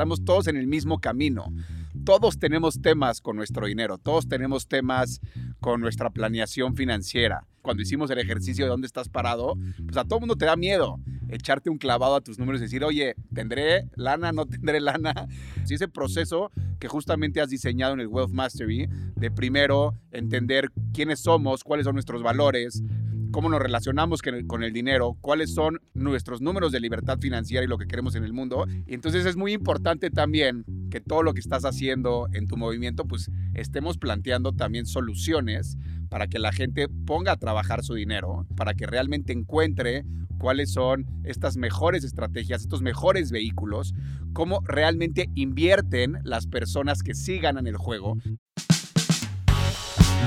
estamos todos en el mismo camino. Todos tenemos temas con nuestro dinero, todos tenemos temas con nuestra planeación financiera. Cuando hicimos el ejercicio de dónde estás parado, pues a todo mundo te da miedo echarte un clavado a tus números y decir, oye, ¿tendré lana? ¿No tendré lana? Si ese proceso que justamente has diseñado en el Wealth Mastery, de primero entender quiénes somos, cuáles son nuestros valores, cómo nos relacionamos con el, dinero, cuáles son nuestros números de libertad financiera y lo que queremos en el mundo. Y entonces es muy importante también que todo lo que estás haciendo en tu movimiento, pues estemos planteando también soluciones para que la gente ponga a trabajar su dinero, para que realmente encuentre cuáles son estas mejores estrategias, estos mejores vehículos, cómo realmente invierten las personas que sí ganan el juego.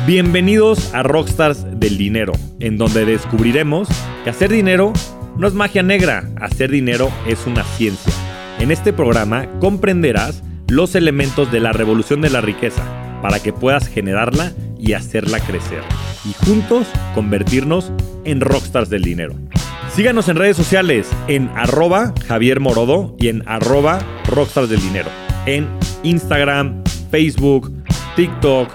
Bienvenidos a Rockstars del Dinero, en donde descubriremos que hacer dinero no es magia negra, hacer dinero es una ciencia. En este programa comprenderás los elementos de la revolución de la riqueza para que puedas generarla y hacerla crecer. Y juntos convertirnos en rockstars del dinero. Síganos en redes sociales en arroba Javier Morodo y en arroba Rockstars del Dinero. En Instagram, Facebook, TikTok,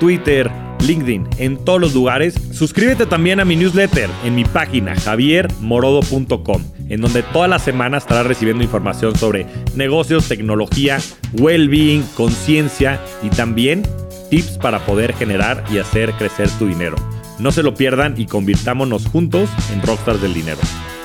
Twitter, LinkedIn, en todos los lugares. Suscríbete también a mi newsletter en mi página javiermorodo.com, en donde toda la semana estarás recibiendo información sobre negocios, tecnología, well-being, conciencia y también tips para poder generar y hacer crecer tu dinero. No se lo pierdan y convirtámonos juntos en Rockstars del Dinero.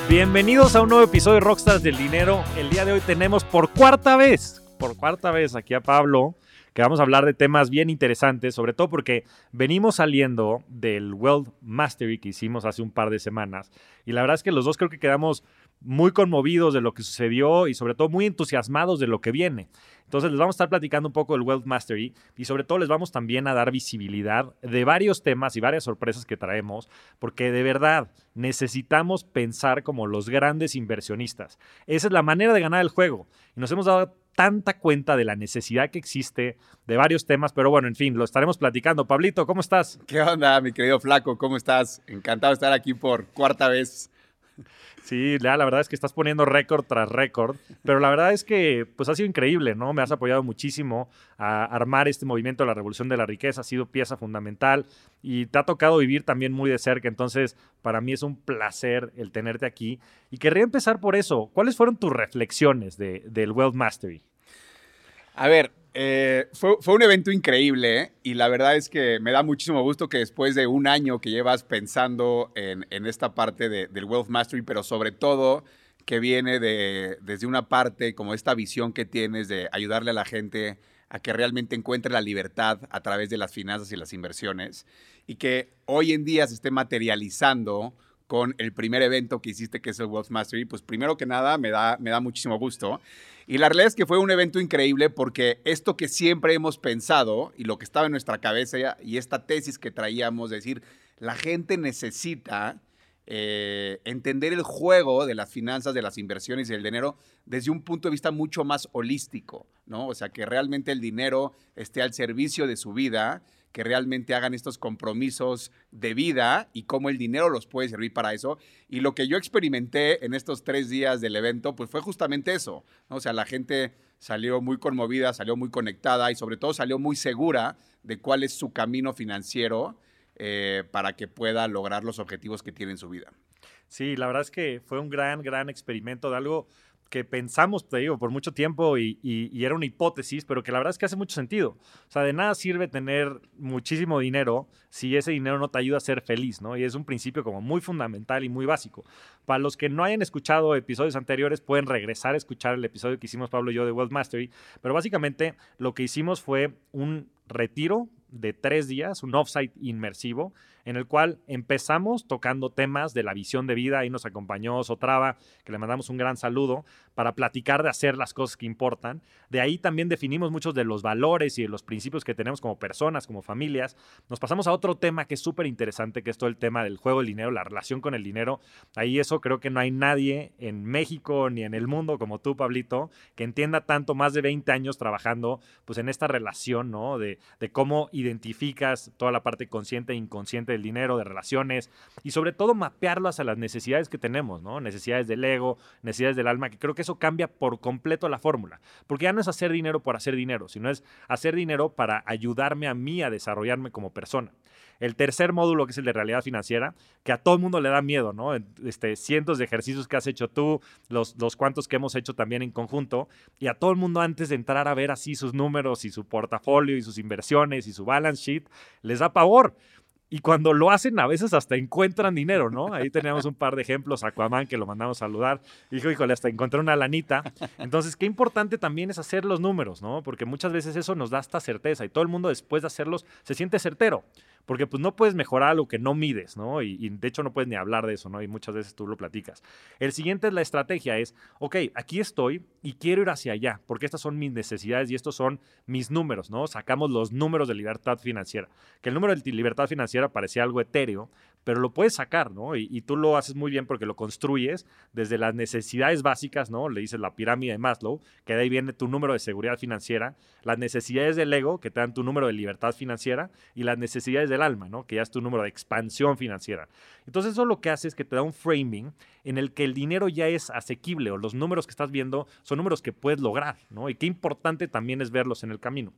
Bienvenidos a un nuevo episodio de Rockstars del Dinero. El día de hoy tenemos por cuarta vez, por cuarta vez aquí a Pablo, que vamos a hablar de temas bien interesantes, sobre todo porque venimos saliendo del World Mastery que hicimos hace un par de semanas. Y la verdad es que los dos creo que quedamos muy conmovidos de lo que sucedió y sobre todo muy entusiasmados de lo que viene. Entonces les vamos a estar platicando un poco del Wealth Mastery y sobre todo les vamos también a dar visibilidad de varios temas y varias sorpresas que traemos, porque de verdad necesitamos pensar como los grandes inversionistas. Esa es la manera de ganar el juego. Y nos hemos dado tanta cuenta de la necesidad que existe de varios temas, pero bueno, en fin, lo estaremos platicando. Pablito, ¿cómo estás? ¿Qué onda, mi querido Flaco? ¿Cómo estás? Encantado de estar aquí por cuarta vez. Sí, la, verdad es que estás poniendo récord tras récord, pero la verdad es que pues ha sido increíble, ¿no? Me has apoyado muchísimo a armar este movimiento de la revolución de la riqueza, ha sido pieza fundamental y te ha tocado vivir también muy de cerca, entonces para mí es un placer el tenerte aquí y querría empezar por eso. ¿Cuáles fueron tus reflexiones de, del Wealth Mastery? A ver, eh, fue, un evento increíble ¿eh? y la verdad es que me da muchísimo gusto que después de un año que llevas pensando en, esta parte del Wealth Mastery, pero sobre todo que viene de, desde una parte como esta visión que tienes de ayudarle a la gente a que realmente encuentre la libertad a través de las finanzas y las inversiones y que hoy en día se esté materializando con el primer evento que hiciste, que es el Wealth Mastery, pues primero que nada me da, me da muchísimo gusto. Y la realidad es que fue un evento increíble porque esto que siempre hemos pensado y lo que estaba en nuestra cabeza y esta tesis que traíamos, decir, la gente necesita eh, entender el juego de las finanzas, de las inversiones y el dinero desde un punto de vista mucho más holístico, ¿no? O sea, que realmente el dinero esté al servicio de su vida que realmente hagan estos compromisos de vida y cómo el dinero los puede servir para eso. Y lo que yo experimenté en estos tres días del evento, pues fue justamente eso. O sea, la gente salió muy conmovida, salió muy conectada y sobre todo salió muy segura de cuál es su camino financiero eh, para que pueda lograr los objetivos que tiene en su vida. Sí, la verdad es que fue un gran, gran experimento de algo que pensamos, te digo, por mucho tiempo y, era una hipótesis, pero que la verdad es que hace mucho sentido. O sea, de nada sirve tener muchísimo dinero si ese dinero no te ayuda a ser feliz, ¿no? Y es un principio como muy fundamental y muy básico. Para los que no hayan escuchado episodios anteriores, pueden regresar a escuchar el episodio que hicimos Pablo y yo de Wealth Mastery, pero básicamente lo que hicimos fue un retiro de tres días, un offsite inmersivo, en el cual empezamos tocando temas de la visión de vida. Ahí nos acompañó Sotrava, que le mandamos un gran saludo, para platicar de hacer las cosas que importan. De ahí también definimos muchos de los valores y de los principios que tenemos como personas, como familias. Nos pasamos a otro tema que es súper interesante, que es todo el tema del juego del dinero, la relación con el dinero. Ahí eso creo que no hay nadie en México ni en el mundo como tú, Pablito, que entienda tanto, más de 20 años trabajando pues en esta relación, ¿no? De, de cómo identificas toda la parte consciente e inconsciente consciente del dinero, de relaciones y sobre todo mapearlas a las necesidades que tenemos, ¿no? Necesidades del ego, necesidades del alma, que creo que eso cambia por completo la fórmula, porque ya no es hacer dinero por hacer dinero, sino es hacer dinero para ayudarme a mí a desarrollarme como persona. El tercer módulo, que es el de realidad financiera, que a todo el mundo le da miedo, ¿no? Este, cientos de ejercicios que has hecho tú, los, los cuantos que hemos hecho también en conjunto, y a todo el mundo antes de entrar a ver así sus números y su portafolio y sus inversiones y su balance sheet, les da pavor. Y cuando lo hacen, a veces hasta encuentran dinero, ¿no? Ahí teníamos un par de ejemplos, Aquaman, que lo mandamos a saludar, dijo, híjole, hasta encontré una lanita. Entonces, qué importante también es hacer los números, ¿no? Porque muchas veces eso nos da hasta certeza y todo el mundo después de hacerlos se siente certero porque pues no puedes mejorar algo que no mides, ¿no? Y, de hecho no puedes ni hablar de eso, ¿no? Y muchas veces tú lo platicas. El siguiente es la estrategia, es, ok, aquí estoy y quiero ir hacia allá, porque estas son mis necesidades y estos son mis números, ¿no? Sacamos los números de libertad financiera, que el número de libertad financiera parecía algo etéreo, pero lo puedes sacar, ¿no? Y, tú lo haces muy bien porque lo construyes desde las necesidades básicas, ¿no? Le dices la pirámide de Maslow, que de ahí viene tu número de seguridad financiera, las necesidades del ego, que te dan tu número de libertad financiera, y las necesidades del alma, ¿no? Que ya es tu número de expansión financiera. Entonces eso lo que hace es que te da un framing en el que el dinero ya es asequible o los números que estás viendo son números que puedes lograr, ¿no? Y qué importante también es verlos en el camino.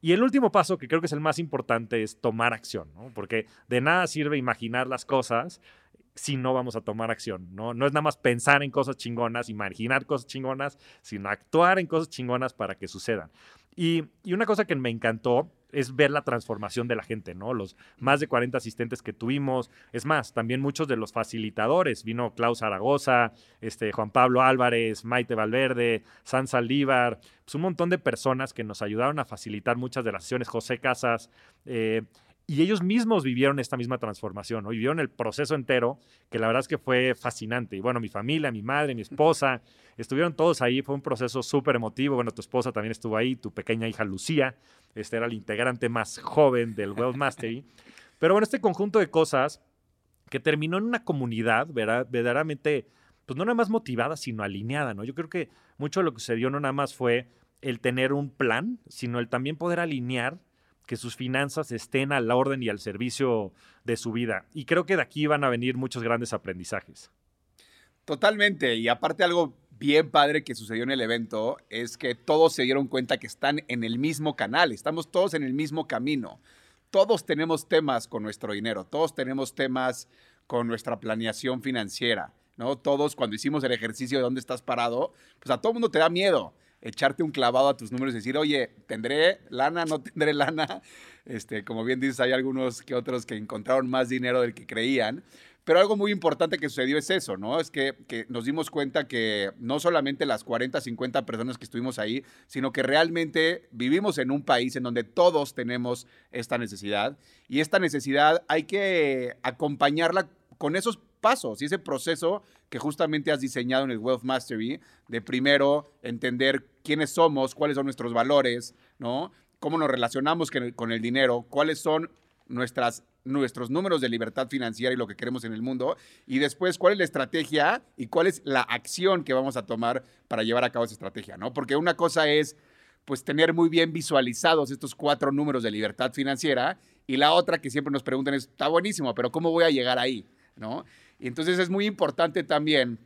Y el último paso, que creo que es el más importante, es tomar acción, ¿no? Porque de nada sirve imaginar las cosas si no vamos a tomar acción, ¿no? No es nada más pensar en cosas chingonas, imaginar cosas chingonas, sino actuar en cosas chingonas para que sucedan. Y, y una cosa que me encantó es ver la transformación de la gente, ¿no? Los más de 40 asistentes que tuvimos, es más, también muchos de los facilitadores, vino Klaus Zaragoza, este, Juan Pablo Álvarez, Maite Valverde, San Saldívar, pues un montón de personas que nos ayudaron a facilitar muchas de las sesiones, José Casas, eh, y ellos mismos vivieron esta misma transformación, ¿no? vivieron el proceso entero, que la verdad es que fue fascinante. Y bueno, mi familia, mi madre, mi esposa, estuvieron todos ahí, fue un proceso súper emotivo. Bueno, tu esposa también estuvo ahí, tu pequeña hija Lucía, este era el integrante más joven del Wealth Mastery. Pero bueno, este conjunto de cosas que terminó en una comunidad verdaderamente, pues no nada más motivada, sino alineada, ¿no? Yo creo que mucho de lo que sucedió no nada más fue el tener un plan, sino el también poder alinear que sus finanzas estén a la orden y al servicio de su vida. Y creo que de aquí van a venir muchos grandes aprendizajes. Totalmente. Y aparte algo bien padre que sucedió en el evento es que todos se dieron cuenta que están en el mismo canal, estamos todos en el mismo camino. Todos tenemos temas con nuestro dinero, todos tenemos temas con nuestra planeación financiera, ¿no? Todos cuando hicimos el ejercicio de dónde estás parado, pues a todo mundo te da miedo echarte un clavado a tus números y decir, oye, ¿tendré lana? ¿No tendré lana? Este, como bien dices, hay algunos que otros que encontraron más dinero del que creían. Pero algo muy importante que sucedió es eso, ¿no? Es que, que, nos dimos cuenta que no solamente las 40, 50 personas que estuvimos ahí, sino que realmente vivimos en un país en donde todos tenemos esta necesidad. Y esta necesidad hay que acompañarla con esos pasos y ese proceso que justamente has diseñado en el Wealth Mastery, de primero entender quiénes somos, cuáles son nuestros valores, ¿no? Cómo nos relacionamos con el, dinero, cuáles son nuestras, nuestros números de libertad financiera y lo que queremos en el mundo, y después cuál es la estrategia y cuál es la acción que vamos a tomar para llevar a cabo esa estrategia, ¿no? Porque una cosa es pues tener muy bien visualizados estos cuatro números de libertad financiera y la otra que siempre nos preguntan es, está buenísimo, pero ¿cómo voy a llegar ahí? ¿No? Y entonces es muy importante también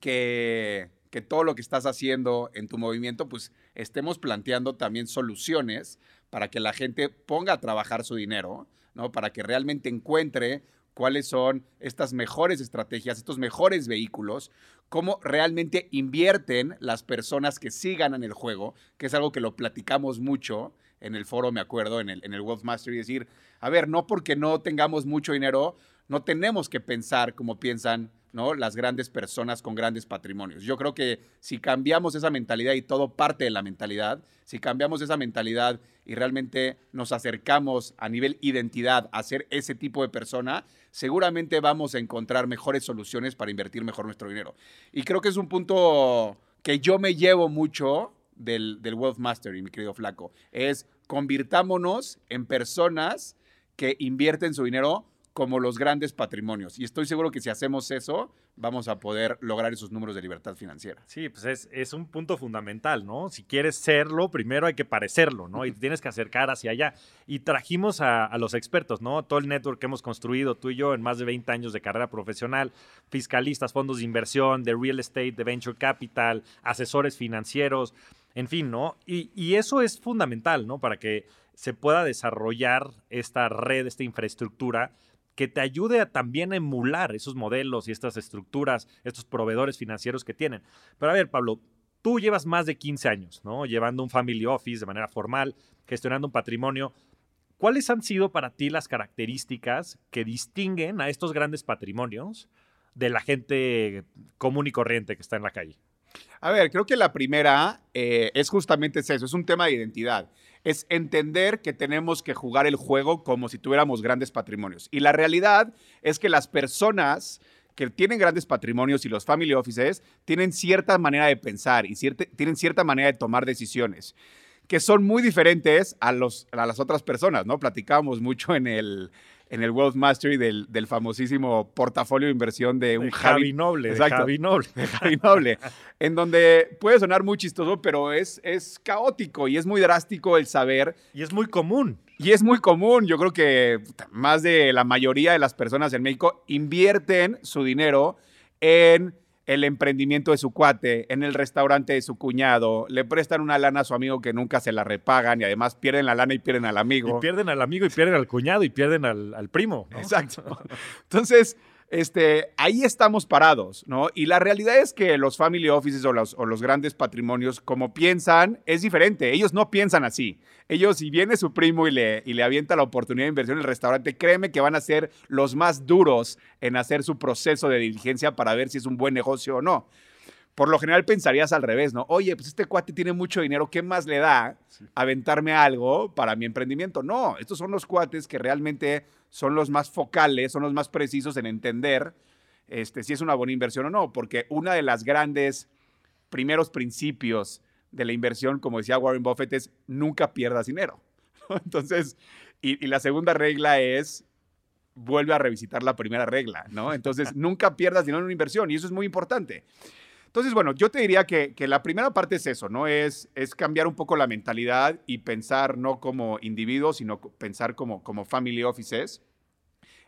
que, que todo lo que estás haciendo en tu movimiento, pues estemos planteando también soluciones para que la gente ponga a trabajar su dinero, ¿no? Para que realmente encuentre cuáles son estas mejores estrategias, estos mejores vehículos, cómo realmente invierten las personas que sí ganan el juego, que es algo que lo platicamos mucho en el foro, me acuerdo, en el, en el Wealth Mastery, decir, a ver, no porque no tengamos mucho dinero, no tenemos que pensar como piensan ¿no? las grandes personas con grandes patrimonios. Yo creo que si cambiamos esa mentalidad y todo parte de la mentalidad, si cambiamos esa mentalidad y realmente nos acercamos a nivel identidad a ser ese tipo de persona, seguramente vamos a encontrar mejores soluciones para invertir mejor nuestro dinero. Y creo que es un punto que yo me llevo mucho del, del Wealth Mastery, mi querido Flaco, es convirtámonos en personas que invierten su dinero como los grandes patrimonios. Y estoy seguro que si hacemos eso, vamos a poder lograr esos números de libertad financiera. Sí, pues es, es un punto fundamental, ¿no? Si quieres serlo, primero hay que parecerlo, ¿no? Y te tienes que acercar hacia allá. Y trajimos a, a, los expertos, ¿no? Todo el network que hemos construido tú y yo en más de 20 años de carrera profesional, fiscalistas, fondos de inversión, de real estate, de venture capital, asesores financieros, en fin, ¿no? Y, y eso es fundamental, ¿no? Para que se pueda desarrollar esta red, esta infraestructura que te ayude a también emular esos modelos y estas estructuras, estos proveedores financieros que tienen. Pero a ver, Pablo, tú llevas más de 15 años, ¿no? Llevando un family office de manera formal, gestionando un patrimonio. ¿Cuáles han sido para ti las características que distinguen a estos grandes patrimonios de la gente común y corriente que está en la calle? A ver, creo que la primera eh, es justamente eso, es un tema de identidad es entender que tenemos que jugar el juego como si tuviéramos grandes patrimonios. Y la realidad es que las personas que tienen grandes patrimonios y los family offices tienen cierta manera de pensar y tienen cierta manera de tomar decisiones que son muy diferentes a, los, a las otras personas, ¿no? Platicábamos mucho en el, en el Wealth Mastery del, del famosísimo portafolio de inversión de un Javi, Noble. Exacto, Javi Noble. De Javi Noble. en donde puede sonar muy chistoso, pero es, es caótico y es muy drástico el saber. Y es muy común. Y es muy común. Yo creo que más de la mayoría de las personas en México invierten su dinero en el emprendimiento de su cuate, en el restaurante de su cuñado, le prestan una lana a su amigo que nunca se la repagan y además pierden la lana y pierden al amigo. Y pierden al amigo y pierden al cuñado y pierden al, primo. Exacto. Entonces, este, ahí estamos parados, ¿no? Y la realidad es que los family offices o los, grandes patrimonios, como piensan, es diferente. Ellos no piensan así. Ellos, si viene su primo y le, y le avienta la oportunidad de inversión en el restaurante, créeme que van a ser los más duros en hacer su proceso de diligencia para ver si es un buen negocio o no por lo general pensarías al revés, ¿no? Oye, pues este cuate tiene mucho dinero, ¿qué más le da aventarme algo para mi emprendimiento? No, estos son los cuates que realmente son los más focales, son los más precisos en entender este, si es una buena inversión o no, porque una de las grandes primeros principios de la inversión, como decía Warren Buffett, es nunca pierdas dinero. Entonces, y, y la segunda regla es vuelve a revisitar la primera regla, ¿no? Entonces, nunca pierdas dinero en una inversión y eso es muy importante. Entonces, bueno, yo te diría que, la primera parte es eso, ¿no? Es, es cambiar un poco la mentalidad y pensar no como individuos, sino pensar como, como family offices.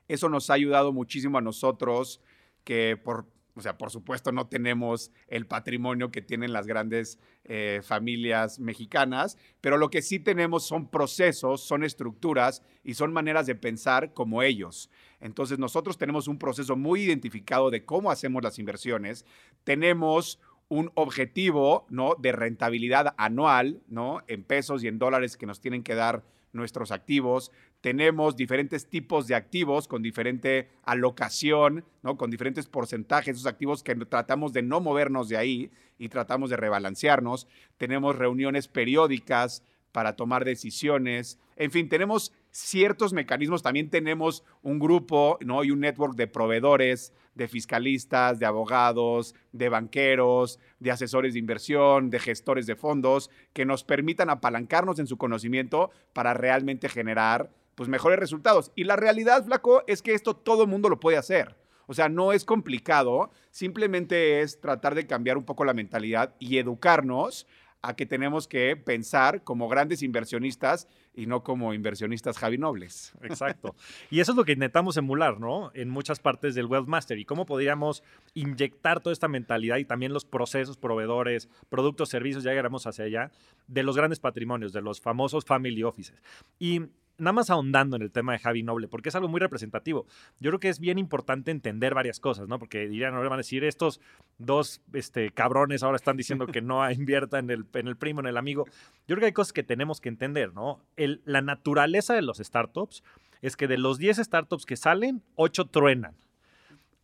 Eso nos ha ayudado muchísimo a nosotros que por, o sea, por supuesto no tenemos el patrimonio que tienen las grandes eh, familias mexicanas, pero lo que sí tenemos son procesos, son estructuras y son maneras de pensar como ellos. Entonces nosotros tenemos un proceso muy identificado de cómo hacemos las inversiones. Tenemos un objetivo ¿no? de rentabilidad anual ¿no? en pesos y en dólares que nos tienen que dar nuestros activos. Tenemos diferentes tipos de activos con diferente alocación, ¿no? con diferentes porcentajes, esos activos que tratamos de no movernos de ahí y tratamos de rebalancearnos. Tenemos reuniones periódicas para tomar decisiones. En fin, tenemos ciertos mecanismos. También tenemos un grupo ¿no? y un network de proveedores, de fiscalistas, de abogados, de banqueros, de asesores de inversión, de gestores de fondos, que nos permitan apalancarnos en su conocimiento para realmente generar pues, mejores resultados. Y la realidad, Flaco, es que esto todo el mundo lo puede hacer. O sea, no es complicado, simplemente es tratar de cambiar un poco la mentalidad y educarnos a que tenemos que pensar como grandes inversionistas y no como inversionistas Javi Nobles. Exacto. Y eso es lo que intentamos emular, ¿no? En muchas partes del Wealth Master. Y cómo podríamos inyectar toda esta mentalidad y también los procesos, proveedores, productos, servicios, ya llegaremos hacia allá, de los grandes patrimonios, de los famosos family offices. Y nada más ahondando en el tema de Javi Noble, porque es algo muy representativo. Yo creo que es bien importante entender varias cosas, ¿no? Porque dirían, ahora van a decir, estos dos este, cabrones ahora están diciendo que no invierta en el, en el primo, en el amigo. Yo creo que hay cosas que tenemos que entender, ¿no? La naturaleza de los startups es que de los 10 startups que salen, 8 truenan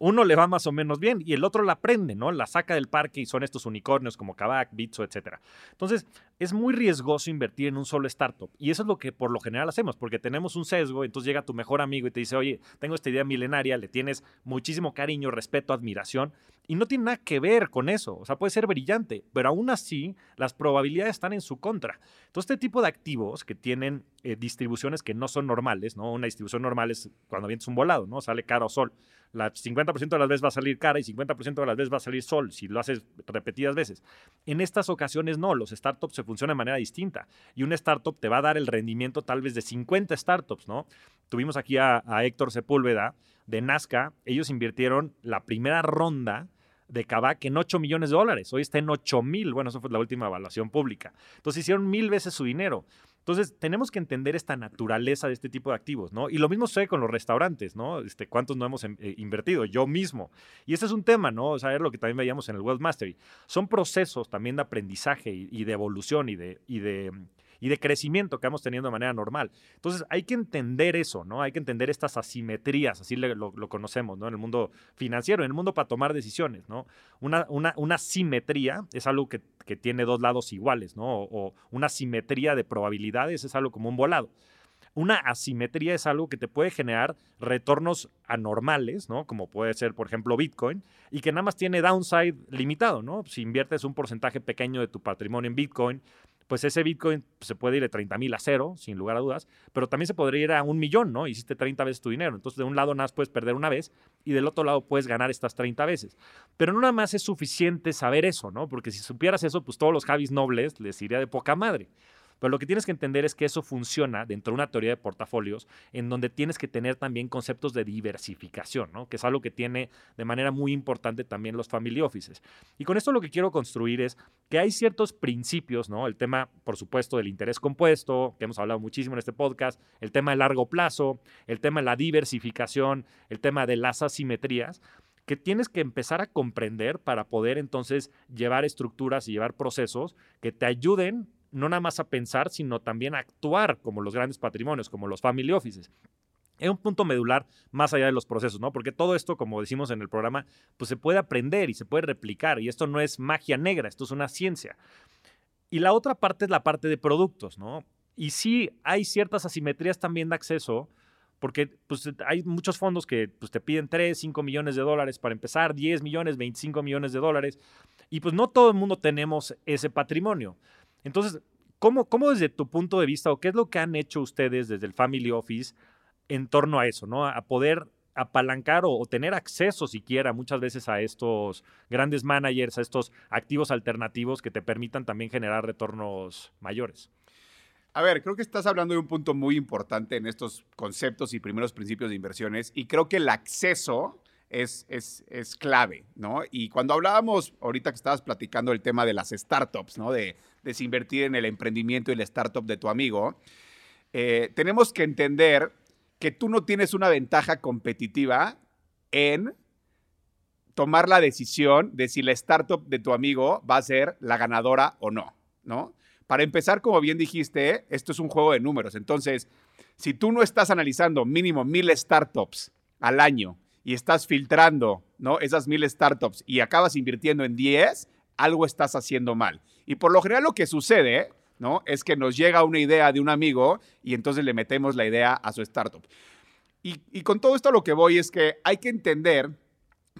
uno le va más o menos bien y el otro la prende, ¿no? La saca del parque y son estos unicornios como Kavak, Bitso, etc. Entonces, es muy riesgoso invertir en un solo startup y eso es lo que por lo general hacemos, porque tenemos un sesgo, entonces llega tu mejor amigo y te dice, oye, tengo esta idea milenaria, le tienes muchísimo cariño, respeto, admiración Y no tiene nada que ver con eso. O sea, puede ser brillante, pero aún así las probabilidades están en su contra. Entonces, este tipo de activos que tienen eh, distribuciones que no son normales, ¿no? Una distribución normal es cuando vienes un volado, ¿no? Sale cara o sol. La 50% de las veces va a salir cara y 50% de las veces va a salir sol, si lo haces repetidas veces. En estas ocasiones no, los startups se funcionan de manera distinta. Y un startup te va a dar el rendimiento tal vez de 50 startups, ¿no? Tuvimos aquí a, a Héctor Sepúlveda de Nazca. Ellos invirtieron la primera ronda de Kavak en 8 millones de dólares. Hoy está en 8 mil. Bueno, eso fue la última evaluación pública. Entonces hicieron mil veces su dinero. Entonces, tenemos que entender esta naturaleza de este tipo de activos, ¿no? Y lo mismo sucede con los restaurantes, ¿no? Este, ¿Cuántos no hemos eh, invertido? Yo mismo. Y ese es un tema, ¿no? O sea, es lo que también veíamos en el Wealth Mastery. Son procesos también de aprendizaje y, de evolución y de y de crecimiento que vamos teniendo de manera normal. Entonces hay que entender eso, ¿no? Hay que entender estas asimetrías, así lo, conocemos, ¿no? En el mundo financiero, en el mundo para tomar decisiones, ¿no? Una, una, una simetría es algo que, que, tiene dos lados iguales, ¿no? O, una simetría de probabilidades es algo como un volado. Una asimetría es algo que te puede generar retornos anormales, ¿no? Como puede ser, por ejemplo, Bitcoin, y que nada más tiene downside limitado, ¿no? Si inviertes un porcentaje pequeño de tu patrimonio en Bitcoin, pues ese Bitcoin se puede ir de 30 mil a cero, sin lugar a dudas, pero también se podría ir a un millón, ¿no? Hiciste 30 veces tu dinero. Entonces, de un lado nada más puedes perder una vez y del otro lado puedes ganar estas 30 veces. Pero no nada más es suficiente saber eso, ¿no? Porque si supieras eso, pues todos los Javis nobles les iría de poca madre. Pero lo que tienes que entender es que eso funciona dentro de una teoría de portafolios en donde tienes que tener también conceptos de diversificación, ¿no? que es algo que tiene de manera muy importante también los family offices. Y con esto lo que quiero construir es que hay ciertos principios, ¿no? el tema, por supuesto, del interés compuesto, que hemos hablado muchísimo en este podcast, el tema de largo plazo, el tema de la diversificación, el tema de las asimetrías, que tienes que empezar a comprender para poder entonces llevar estructuras y llevar procesos que te ayuden no nada más a pensar, sino también a actuar como los grandes patrimonios, como los family offices. Es un punto medular más allá de los procesos, ¿no? Porque todo esto, como decimos en el programa, pues se puede aprender y se puede replicar. Y esto no es magia negra, esto es una ciencia. Y la otra parte es la parte de productos, ¿no? Y sí hay ciertas asimetrías también de acceso, porque pues, hay muchos fondos que pues, te piden 3, 5 millones de dólares para empezar, 10 millones, 25 millones de dólares. Y pues no todo el mundo tenemos ese patrimonio. Entonces, ¿cómo, ¿cómo desde tu punto de vista o qué es lo que han hecho ustedes desde el Family Office en torno a eso, ¿no? A poder apalancar o, tener acceso siquiera muchas veces a estos grandes managers, a estos activos alternativos que te permitan también generar retornos mayores. A ver, creo que estás hablando de un punto muy importante en estos conceptos y primeros principios de inversiones y creo que el acceso es, es, es, clave, ¿no? Y cuando hablábamos, ahorita que estabas platicando el tema de las startups, ¿no? De desinvertir en el emprendimiento y la startup de tu amigo, eh, tenemos que entender que tú no tienes una ventaja competitiva en tomar la decisión de si la startup de tu amigo va a ser la ganadora o no, ¿no? Para empezar, como bien dijiste, esto es un juego de números. Entonces, si tú no estás analizando mínimo mil startups al año y estás filtrando ¿no? esas mil startups y acabas invirtiendo en 10, algo estás haciendo mal. Y por lo general lo que sucede ¿no? es que nos llega una idea de un amigo y entonces le metemos la idea a su startup. Y, y con todo esto lo que voy es que hay que entender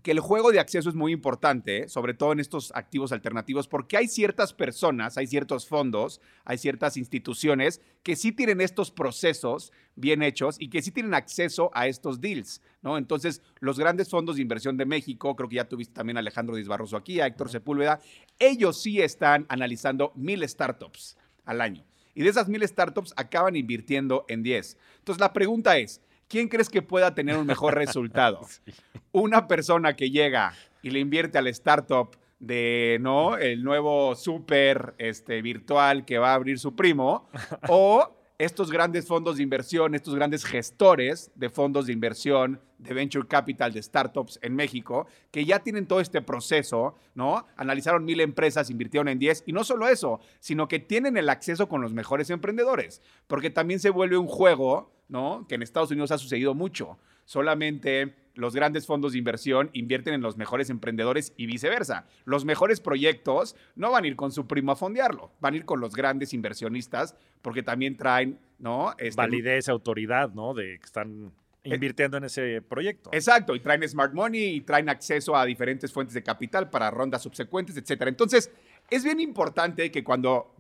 que el juego de acceso es muy importante, sobre todo en estos activos alternativos, porque hay ciertas personas, hay ciertos fondos, hay ciertas instituciones que sí tienen estos procesos bien hechos y que sí tienen acceso a estos deals, ¿no? Entonces, los grandes fondos de inversión de México, creo que ya tuviste también a Alejandro Disbarroso aquí, a Héctor Sepúlveda, ellos sí están analizando mil startups al año. Y de esas mil startups acaban invirtiendo en 10. Entonces, la pregunta es, ¿quién crees que pueda tener un mejor resultado? Una persona que llega y le invierte al startup de, ¿no? El nuevo súper este, virtual que va a abrir su primo, o estos grandes fondos de inversión, estos grandes gestores de fondos de inversión, de venture capital, de startups en México, que ya tienen todo este proceso, ¿no? Analizaron mil empresas, invirtieron en 10, y no solo eso, sino que tienen el acceso con los mejores emprendedores, porque también se vuelve un juego, ¿no? Que en Estados Unidos ha sucedido mucho. Solamente los grandes fondos de inversión invierten en los mejores emprendedores y viceversa. Los mejores proyectos no van a ir con su primo a fondearlo, van a ir con los grandes inversionistas porque también traen, ¿no? Este, Validez, autoridad, ¿no? De que están invirtiendo en ese proyecto. Exacto, y traen smart money y traen acceso a diferentes fuentes de capital para rondas subsecuentes, etcétera. Entonces, es bien importante que cuando,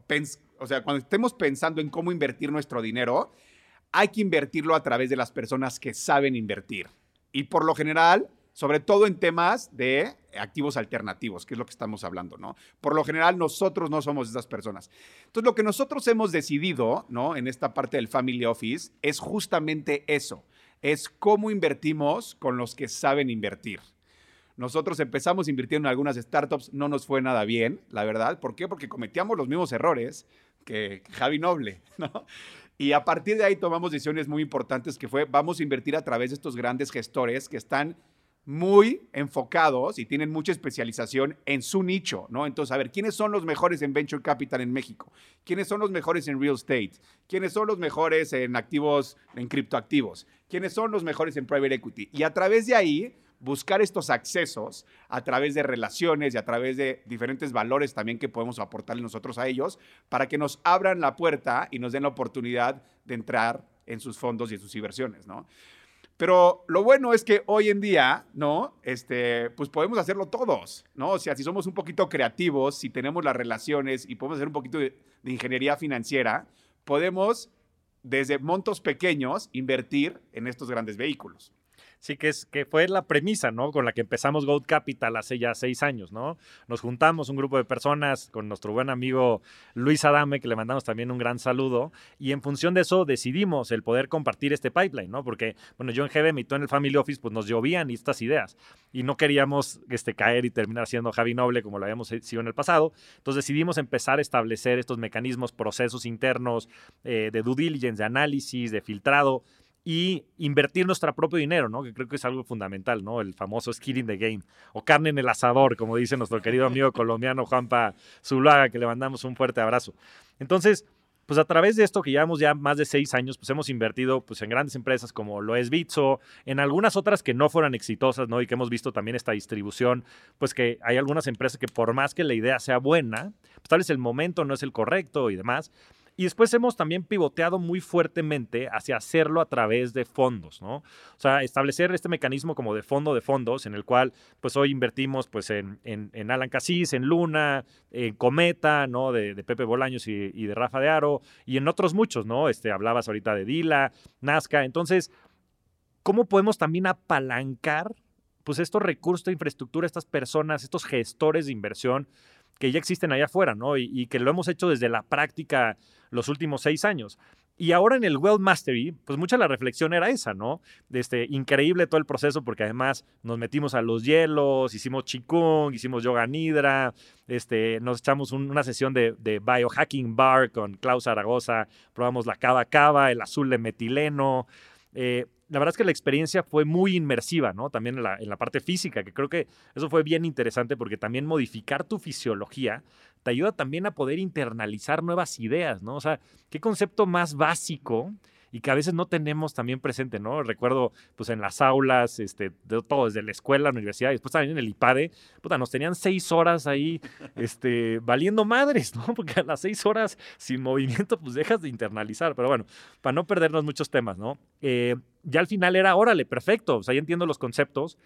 o sea, cuando estemos pensando en cómo invertir nuestro dinero, hay que invertirlo a través de las personas que saben invertir. Y por lo general, sobre todo en temas de activos alternativos, que es lo que estamos hablando, ¿no? Por lo general, nosotros no somos esas personas. Entonces, lo que nosotros hemos decidido, ¿no? En esta parte del Family Office es justamente eso, es cómo invertimos con los que saben invertir. Nosotros empezamos invirtiendo en algunas startups, no nos fue nada bien, la verdad. ¿Por qué? Porque cometíamos los mismos errores que Javi Noble, ¿no? Y a partir de ahí tomamos decisiones muy importantes que fue, vamos a invertir a través de estos grandes gestores que están muy enfocados y tienen mucha especialización en su nicho, ¿no? Entonces, a ver, ¿quiénes son los mejores en Venture Capital en México? ¿Quiénes son los mejores en Real Estate? ¿Quiénes son los mejores en activos, en criptoactivos? ¿Quiénes son los mejores en Private Equity? Y a través de ahí, buscar estos accesos a través de relaciones y a través de diferentes valores también que podemos aportarle nosotros a ellos para que nos abran la puerta y nos den la oportunidad de entrar en sus fondos y en sus inversiones, ¿no? Pero lo bueno es que hoy en día, ¿no? Este, pues podemos hacerlo todos, ¿no? O sea, si somos un poquito creativos, si tenemos las relaciones y podemos hacer un poquito de, de ingeniería financiera, podemos desde montos pequeños invertir en estos grandes vehículos. Sí, que, es, que fue la premisa, ¿no? Con la que empezamos Gold Capital hace ya seis años, ¿no? Nos juntamos un grupo de personas con nuestro buen amigo Luis Adame, que le mandamos también un gran saludo, y en función de eso decidimos el poder compartir este pipeline, ¿no? Porque, bueno, yo en GB y tú en el Family Office, pues nos llovían estas ideas y no queríamos este, caer y terminar siendo Javi Noble como lo habíamos sido en el pasado. Entonces decidimos empezar a establecer estos mecanismos, procesos internos eh, de due diligence, de análisis, de filtrado, y invertir nuestro propio dinero, ¿no? Que creo que es algo fundamental, ¿no? El famoso skin in the game o carne en el asador, como dice nuestro querido amigo colombiano Juanpa Zulaga, que le mandamos un fuerte abrazo. Entonces, pues a través de esto que llevamos ya más de seis años, pues hemos invertido pues en grandes empresas como lo es Bitso, en algunas otras que no fueran exitosas, ¿no? Y que hemos visto también esta distribución, pues que hay algunas empresas que por más que la idea sea buena, pues tal vez el momento no es el correcto y demás, y después hemos también pivoteado muy fuertemente hacia hacerlo a través de fondos, ¿no? O sea, establecer este mecanismo como de fondo de fondos en el cual pues hoy invertimos pues en, Alan Casís, en Luna, en Cometa, ¿no? De, Pepe Bolaños y, y, de Rafa de Aro y en otros muchos, ¿no? Este, hablabas ahorita de Dila, Nazca. Entonces, ¿cómo podemos también apalancar pues estos recursos de infraestructura, estas personas, estos gestores de inversión que ya existen allá afuera, ¿no? Y, que lo hemos hecho desde la práctica los últimos seis años. Y ahora en el Well Mastery, pues mucha la reflexión era esa, ¿no? Este, increíble todo el proceso porque además nos metimos a los hielos, hicimos Qigong, hicimos yoga nidra, este, nos echamos una sesión de, de, biohacking bar con Klaus Zaragoza, probamos la cava cava, el azul de metileno, eh, la verdad es que la experiencia fue muy inmersiva, ¿no? También en la, en la, parte física, que creo que eso fue bien interesante porque también modificar tu fisiología te ayuda también a poder internalizar nuevas ideas, ¿no? O sea, ¿qué concepto más básico y que a veces no tenemos también presente, ¿no? Recuerdo, pues en las aulas, este, de todo, desde la escuela, la universidad, y después también en el IPADE, puta, nos tenían seis horas ahí, este, valiendo madres, ¿no? Porque a las seis horas sin movimiento, pues dejas de internalizar, pero bueno, para no perdernos muchos temas, ¿no? Eh, ya al final era, órale, perfecto, o sea, ya entiendo los conceptos,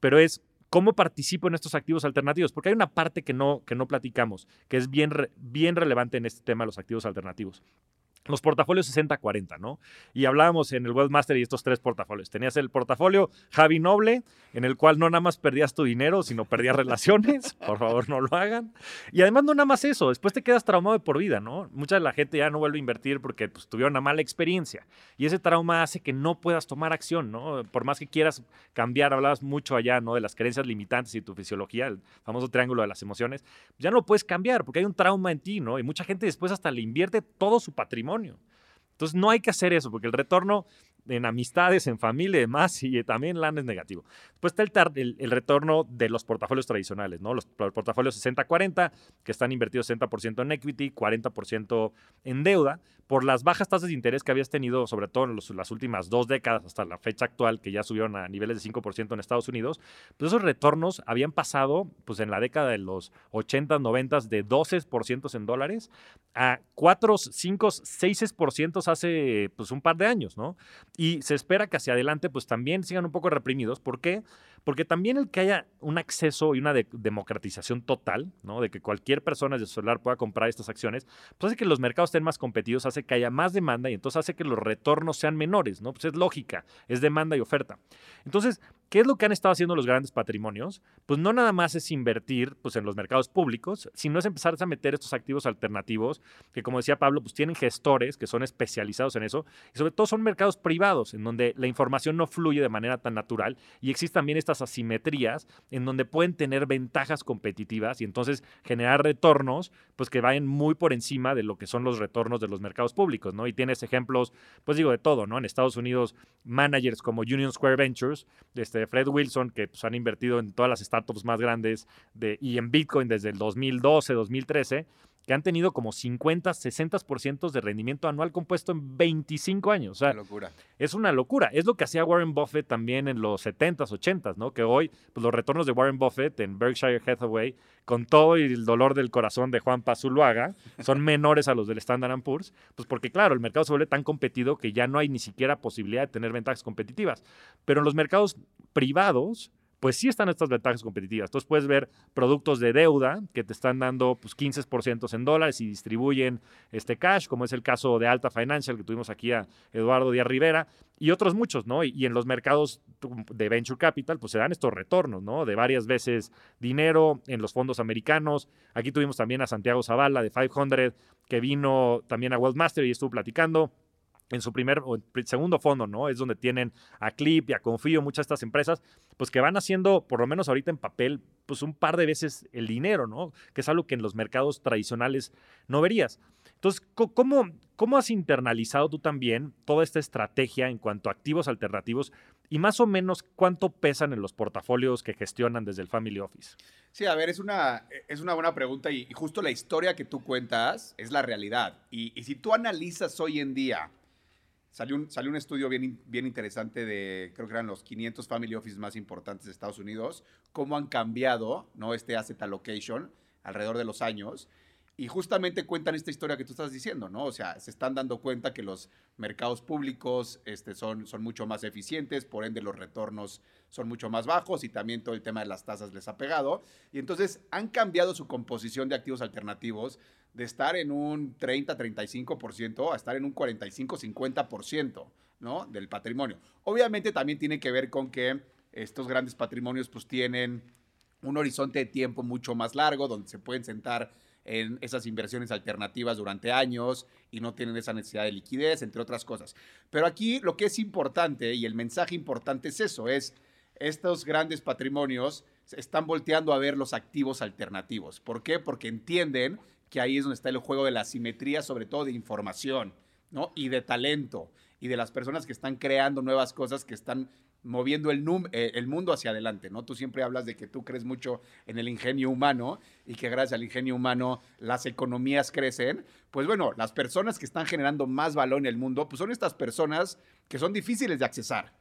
pero es ¿Cómo participo en estos activos alternativos? Porque hay una parte que no, que no platicamos, que es bien, bien relevante en este tema de los activos alternativos los portafolios 60-40, ¿no? Y hablábamos en el Webmaster y estos tres portafolios. Tenías el portafolio Javi Noble, en el cual no nada más perdías tu dinero, sino perdías relaciones. Por favor, no lo hagan. Y además no nada más eso, después te quedas traumado de por vida, ¿no? Mucha de la gente ya no vuelve a invertir porque pues, tuvieron una mala experiencia. Y ese trauma hace que no puedas tomar acción, ¿no? Por más que quieras cambiar, hablabas mucho allá, ¿no? De las creencias limitantes y tu fisiología, el famoso triángulo de las emociones. Ya no lo puedes cambiar porque hay un trauma en ti, ¿no? Y mucha gente después hasta le invierte todo su patrimonio entonces no hay que hacer eso, porque el retorno en amistades, en familia y demás, y también LAN es negativo. Después está el, retorno de los portafolios tradicionales, ¿no? Los, portafolios 60-40, que están invertidos 60% en equity, 40% en deuda, por las bajas tasas de interés que habías tenido, sobre todo en las últimas dos décadas hasta la fecha actual, que ya subieron a niveles de 5% en Estados Unidos, pues esos retornos habían pasado, pues en la década de los 80, 90 de 12% en dólares a 4, 5, 6% hace pues un par de años, ¿no? Y se espera que hacia adelante pues también sigan un poco reprimidos. ¿Por qué? Porque también el que haya un acceso y una democratización total, ¿no? De que cualquier persona de su celular pueda comprar estas acciones, pues hace que los mercados estén más competidos, hace que haya más demanda y entonces hace que los retornos sean menores, ¿no? Pues es lógica, es demanda y oferta. Entonces, ¿Qué es lo que han estado haciendo los grandes patrimonios? Pues no nada más es invertir pues, en los mercados públicos, sino es empezar a meter estos activos alternativos, que como decía Pablo, pues tienen gestores que son especializados en eso, y sobre todo son mercados privados, en donde la información no fluye de manera tan natural, y existen también asimetrías en donde pueden tener ventajas competitivas y entonces generar retornos pues que vayan muy por encima de lo que son los retornos de los mercados públicos, ¿no? Y tienes ejemplos, pues digo, de todo, ¿no? En Estados Unidos, managers como Union Square Ventures, este, Fred Wilson, que pues, han invertido en todas las startups más grandes de, y en Bitcoin desde el 2012, 2013, que han tenido como 50, 60% de rendimiento anual compuesto en 25 años. O sea, locura. Es una locura. Es lo que hacía Warren Buffett también en los 70s, 80s, ¿no? Que hoy pues, los retornos de Warren Buffett en Berkshire Hathaway, con todo el dolor del corazón de Juan Pazuluaga, son menores a los del Standard Poor's, pues porque claro, el mercado se vuelve tan competido que ya no hay ni siquiera posibilidad de tener ventajas competitivas. Pero en los mercados privados, pues sí están estas ventajas competitivas. Entonces puedes ver productos de deuda que te están dando pues 15% en dólares y distribuyen este cash, como es el caso de Alta Financial que tuvimos aquí a Eduardo Díaz Rivera y otros muchos, ¿no? Y, en los mercados de venture capital pues se dan estos retornos, ¿no? De varias veces dinero en los fondos americanos. Aquí tuvimos también a Santiago Zavala de 500 que vino también a Wealthmaster y estuvo platicando en su primer o segundo fondo, ¿no? Es donde tienen a Clip y a Confío, muchas de estas empresas, pues que van haciendo, por lo menos ahorita en papel, pues un par de veces el dinero, ¿no? Que es algo que en los mercados tradicionales no verías. Entonces, ¿cómo, cómo has internalizado tú también toda esta estrategia en cuanto a activos alternativos y más o menos cuánto pesan en los portafolios que gestionan desde el Family Office? Sí, a ver, es una, es una buena pregunta y, justo la historia que tú cuentas es la realidad. Y, y si tú analizas hoy en día Salió un, salió un estudio bien, bien interesante de, creo que eran los 500 family offices más importantes de Estados Unidos, cómo han cambiado ¿no? este asset allocation alrededor de los años. Y justamente cuentan esta historia que tú estás diciendo, ¿no? O sea, se están dando cuenta que los mercados públicos este, son, son mucho más eficientes, por ende los retornos son mucho más bajos y también todo el tema de las tasas les ha pegado. Y entonces han cambiado su composición de activos alternativos de estar en un 30-35% a estar en un 45-50%, ¿no? Del patrimonio. Obviamente también tiene que ver con que estos grandes patrimonios pues tienen un horizonte de tiempo mucho más largo, donde se pueden sentar en esas inversiones alternativas durante años y no tienen esa necesidad de liquidez, entre otras cosas. Pero aquí lo que es importante y el mensaje importante es eso, es estos grandes patrimonios están volteando a ver los activos alternativos. ¿Por qué? Porque entienden que ahí es donde está el juego de la simetría, sobre todo de información, ¿no? Y de talento, y de las personas que están creando nuevas cosas, que están moviendo el, eh, el mundo hacia adelante, ¿no? Tú siempre hablas de que tú crees mucho en el ingenio humano y que gracias al ingenio humano las economías crecen. Pues bueno, las personas que están generando más valor en el mundo, pues son estas personas que son difíciles de accesar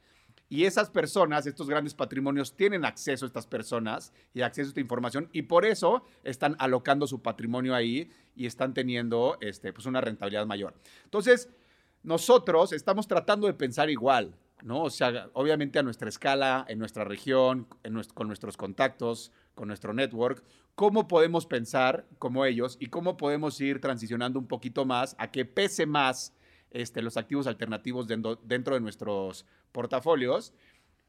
y esas personas, estos grandes patrimonios, tienen acceso a estas personas y acceso a esta información y por eso están alocando su patrimonio ahí y están teniendo este, pues una rentabilidad mayor. Entonces, nosotros estamos tratando de pensar igual, ¿no? O sea, obviamente a nuestra escala, en nuestra región, con nuestros contactos, con nuestro network, cómo podemos pensar como ellos y cómo podemos ir transicionando un poquito más a que pese más este, los activos alternativos dentro, dentro de nuestros portafolios.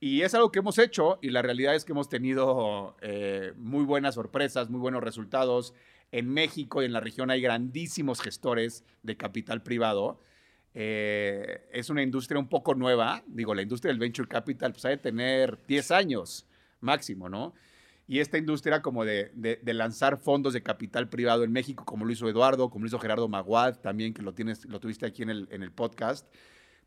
Y es algo que hemos hecho y la realidad es que hemos tenido eh, muy buenas sorpresas, muy buenos resultados. En México y en la región hay grandísimos gestores de capital privado. Eh, es una industria un poco nueva. Digo, la industria del venture capital pues, hay de tener 10 años máximo, ¿no? Y esta industria como de, lanzar fondos de capital privado en México, como lo hizo Eduardo, como lo hizo Gerardo Maguad, también que lo, tienes, lo tuviste aquí en el, podcast,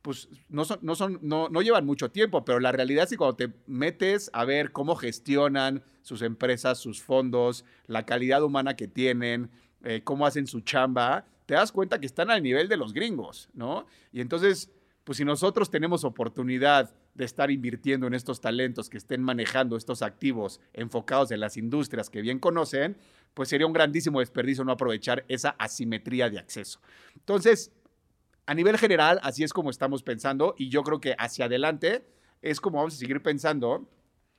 pues no, son, no, son, no, no, llevan mucho tiempo, pero la realidad es que cuando te metes a ver cómo gestionan sus empresas, sus fondos, la calidad humana que tienen, eh, cómo hacen su chamba, te das cuenta que están al nivel de los gringos, ¿no? Y entonces, pues si nosotros tenemos oportunidad de estar invirtiendo en estos talentos que estén manejando estos activos enfocados en las industrias que bien conocen, pues sería un grandísimo desperdicio no aprovechar esa asimetría de acceso. Entonces, a nivel general, así es como estamos pensando y yo creo que hacia adelante es como vamos a seguir pensando.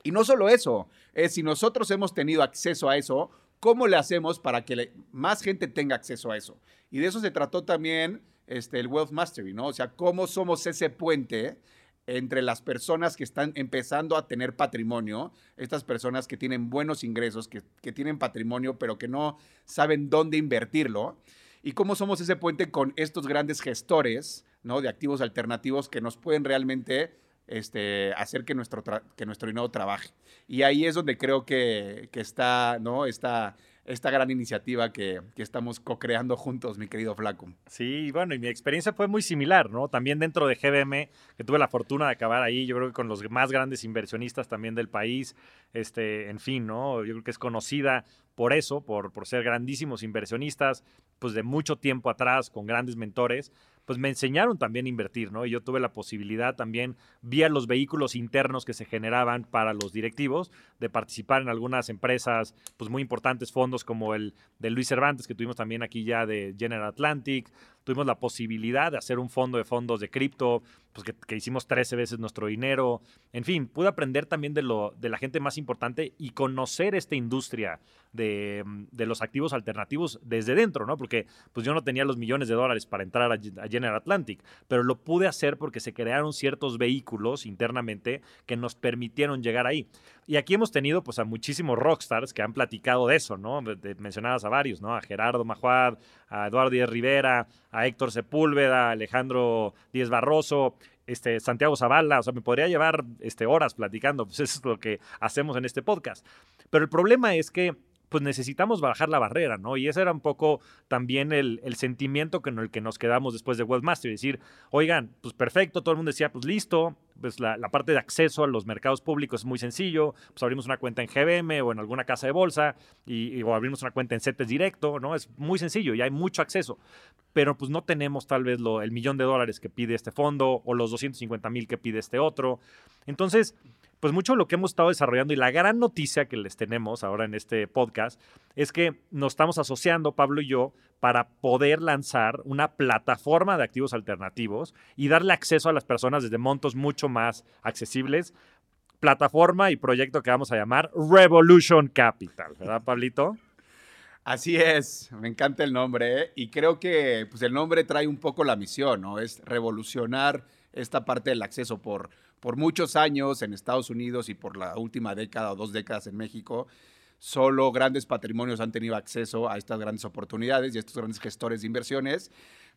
Y no solo eso, es si nosotros hemos tenido acceso a eso, ¿cómo le hacemos para que más gente tenga acceso a eso? Y de eso se trató también este, el Wealth Mastery, ¿no? O sea, cómo somos ese puente entre las personas que están empezando a tener patrimonio, estas personas que tienen buenos ingresos, que, que tienen patrimonio, pero que no saben dónde invertirlo, y cómo somos ese puente con estos grandes gestores ¿no? de activos alternativos que nos pueden realmente este, hacer que nuestro, que nuestro dinero trabaje. Y ahí es donde creo que, que está ¿no? esta, esta gran iniciativa que, que estamos co-creando juntos, mi querido Flaco. Sí, bueno, y mi experiencia fue muy similar, ¿no? También dentro de GBM, que tuve la fortuna de acabar ahí, yo creo que con los más grandes inversionistas también del país, este, en fin, ¿no? Yo creo que es conocida por eso, por, por ser grandísimos inversionistas, pues de mucho tiempo atrás, con grandes mentores, pues me enseñaron también a invertir, ¿no? Y yo tuve la posibilidad también, vía los vehículos internos que se generaban para los directivos, de participar en algunas empresas, pues muy importantes, fondos como el de Luis Cervantes, que tuvimos también aquí ya de General Atlantic, tuvimos la posibilidad de hacer un fondo de fondos de cripto, pues que, hicimos 13 veces nuestro dinero. En fin, pude aprender también de, lo, de la gente más importante y conocer esta industria de, los activos alternativos desde dentro, ¿no? Porque pues yo no tenía los millones de dólares para entrar a, General Atlantic, pero lo pude hacer porque se crearon ciertos vehículos internamente que nos permitieron llegar ahí. Y aquí hemos tenido pues a muchísimos rockstars que han platicado de eso, ¿no? mencionadas a varios, ¿no? A Gerardo Majuad, a Eduardo Díaz Rivera, a Héctor Sepúlveda, Alejandro Díez Barroso, este, Santiago Zavala, o sea, me podría llevar este, horas platicando, pues eso es lo que hacemos en este podcast. Pero el problema es que pues necesitamos bajar la barrera, ¿no? Y ese era un poco también el, sentimiento con el que nos quedamos después de Webmaster, decir, oigan, pues perfecto, todo el mundo decía, pues listo, pues la, parte de acceso a los mercados públicos es muy sencillo, pues abrimos una cuenta en GBM o en alguna casa de bolsa y, o abrimos una cuenta en CETES directo, ¿no? Es muy sencillo y hay mucho acceso, pero pues no tenemos tal vez el millón de dólares que pide este fondo o los 250 mil que pide este otro. Entonces, pues mucho lo que hemos estado desarrollando y la gran noticia que les tenemos ahora en este podcast es que nos estamos asociando, Pablo y yo, para poder lanzar una plataforma de activos alternativos y darle acceso a las personas desde montos mucho más accesibles. Plataforma y proyecto que vamos a llamar Revolution Capital, ¿verdad, Pablito? Así es, me encanta el nombre ¿eh? y creo que pues, el nombre trae un poco la misión, ¿no? Es revolucionar esta parte del acceso por por muchos años en Estados Unidos y por la última década o dos décadas en México, solo grandes patrimonios han tenido acceso a estas grandes oportunidades y a estos grandes gestores de inversiones.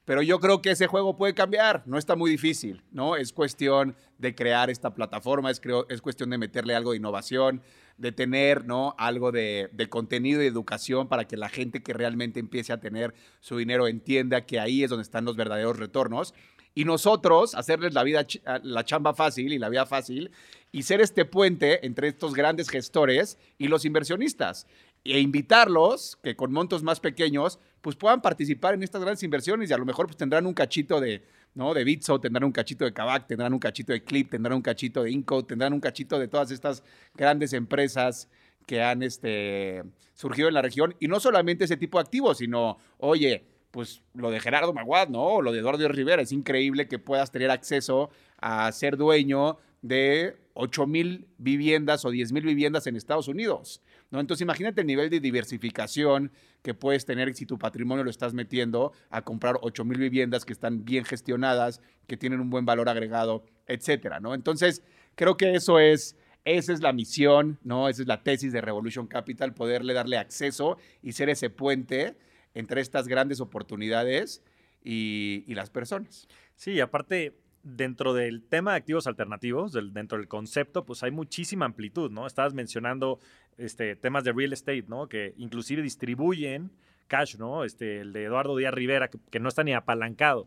Pero yo creo que ese juego puede cambiar, no está muy difícil, ¿no? Es cuestión de crear esta plataforma, es, creo, es cuestión de meterle algo de innovación, de tener, ¿no? Algo de, de contenido y educación para que la gente que realmente empiece a tener su dinero entienda que ahí es donde están los verdaderos retornos y nosotros hacerles la vida, la chamba fácil y la vida fácil y ser este puente entre estos grandes gestores y los inversionistas e invitarlos que con montos más pequeños pues puedan participar en estas grandes inversiones y a lo mejor pues tendrán un cachito de, ¿no? De Bitso, tendrán un cachito de Kavak, tendrán un cachito de Clip, tendrán un cachito de Inco, tendrán un cachito de todas estas grandes empresas que han este, surgido en la región. Y no solamente ese tipo de activos, sino, oye, pues lo de Gerardo Maguad, ¿no? O lo de Eduardo Rivera. Es increíble que puedas tener acceso a ser dueño de 8 mil viviendas o 10 mil viviendas en Estados Unidos, ¿no? Entonces imagínate el nivel de diversificación que puedes tener si tu patrimonio lo estás metiendo a comprar 8 mil viviendas que están bien gestionadas, que tienen un buen valor agregado, etcétera, ¿no? Entonces creo que eso es... Esa es la misión, ¿no? Esa es la tesis de Revolution Capital, poderle darle acceso y ser ese puente entre estas grandes oportunidades y, las personas. Sí, aparte, dentro del tema de activos alternativos, dentro del concepto, pues hay muchísima amplitud, ¿no? Estabas mencionando este, temas de real estate, ¿no? Que inclusive distribuyen cash, ¿no? Este, el de Eduardo Díaz Rivera, que, que no está ni apalancado.